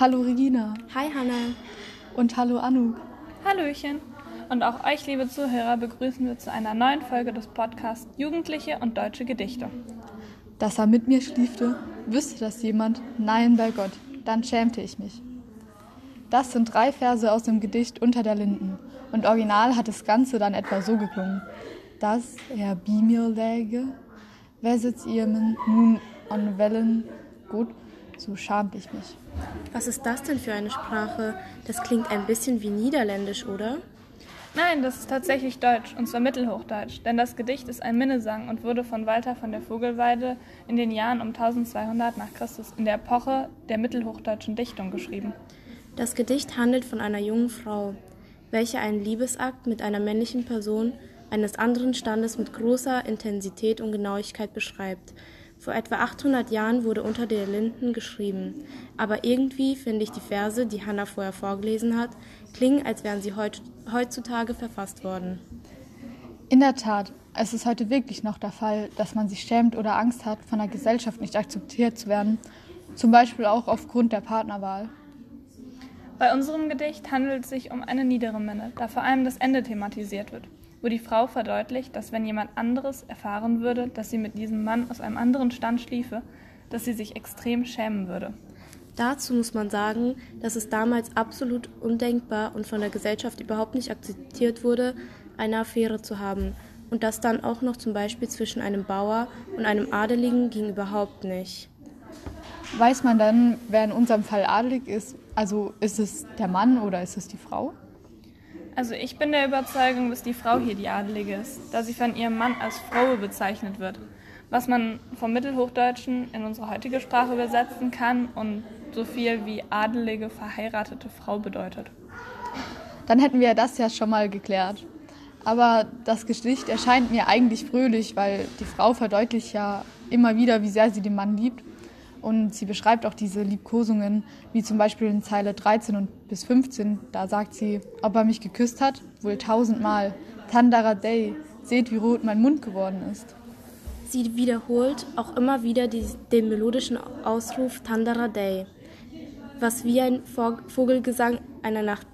Hallo Regina. Hi Hanna. Und hallo Anu. Hallöchen. Und auch euch, liebe Zuhörer, begrüßen wir zu einer neuen Folge des Podcasts Jugendliche und deutsche Gedichte. Dass er mit mir schliefte, wüsste das jemand, nein bei Gott, dann schämte ich mich. Das sind drei Verse aus dem Gedicht Unter der Linden. Und original hat das Ganze dann etwa so geklungen. Dass er bi mir läge, wer sitzt ihr nun an Wellen, gut, so schamt ich mich. Was ist das denn für eine Sprache? Das klingt ein bisschen wie Niederländisch, oder? Nein, das ist tatsächlich Deutsch, und zwar Mittelhochdeutsch, denn das Gedicht ist ein Minnesang und wurde von Walter von der Vogelweide in den Jahren um 1200 nach Christus in der Epoche der mittelhochdeutschen Dichtung geschrieben. Das Gedicht handelt von einer jungen Frau, welche einen Liebesakt mit einer männlichen Person eines anderen Standes mit großer Intensität und Genauigkeit beschreibt. Vor etwa 800 Jahren wurde unter der Linden geschrieben, aber irgendwie finde ich die Verse, die Hannah vorher vorgelesen hat, klingen, als wären sie heutzutage verfasst worden. In der Tat, es ist heute wirklich noch der Fall, dass man sich schämt oder Angst hat, von der Gesellschaft nicht akzeptiert zu werden, zum Beispiel auch aufgrund der Partnerwahl. Bei unserem Gedicht handelt es sich um eine niedere Minne, da vor allem das Ende thematisiert wird wo die Frau verdeutlicht, dass wenn jemand anderes erfahren würde, dass sie mit diesem Mann aus einem anderen Stand schliefe, dass sie sich extrem schämen würde. Dazu muss man sagen, dass es damals absolut undenkbar und von der Gesellschaft überhaupt nicht akzeptiert wurde, eine Affäre zu haben. Und das dann auch noch zum Beispiel zwischen einem Bauer und einem Adeligen ging überhaupt nicht. Weiß man dann, wer in unserem Fall adelig ist? Also ist es der Mann oder ist es die Frau? Also ich bin der Überzeugung, dass die Frau hier die Adelige ist, da sie von ihrem Mann als Frau bezeichnet wird, was man vom Mittelhochdeutschen in unsere heutige Sprache übersetzen kann und so viel wie adelige verheiratete Frau bedeutet. Dann hätten wir das ja schon mal geklärt. Aber das Gedicht erscheint mir eigentlich fröhlich, weil die Frau verdeutlicht ja immer wieder, wie sehr sie den Mann liebt und sie beschreibt auch diese Liebkosungen, wie zum Beispiel in Zeile 13 und bis 15. Da sagt sie, ob er mich geküsst hat, wohl tausendmal. Tandara Day, seht, wie rot mein Mund geworden ist. Sie wiederholt auch immer wieder die, den melodischen Ausruf Tandara Day, was wie ein Vogelgesang einer Nacht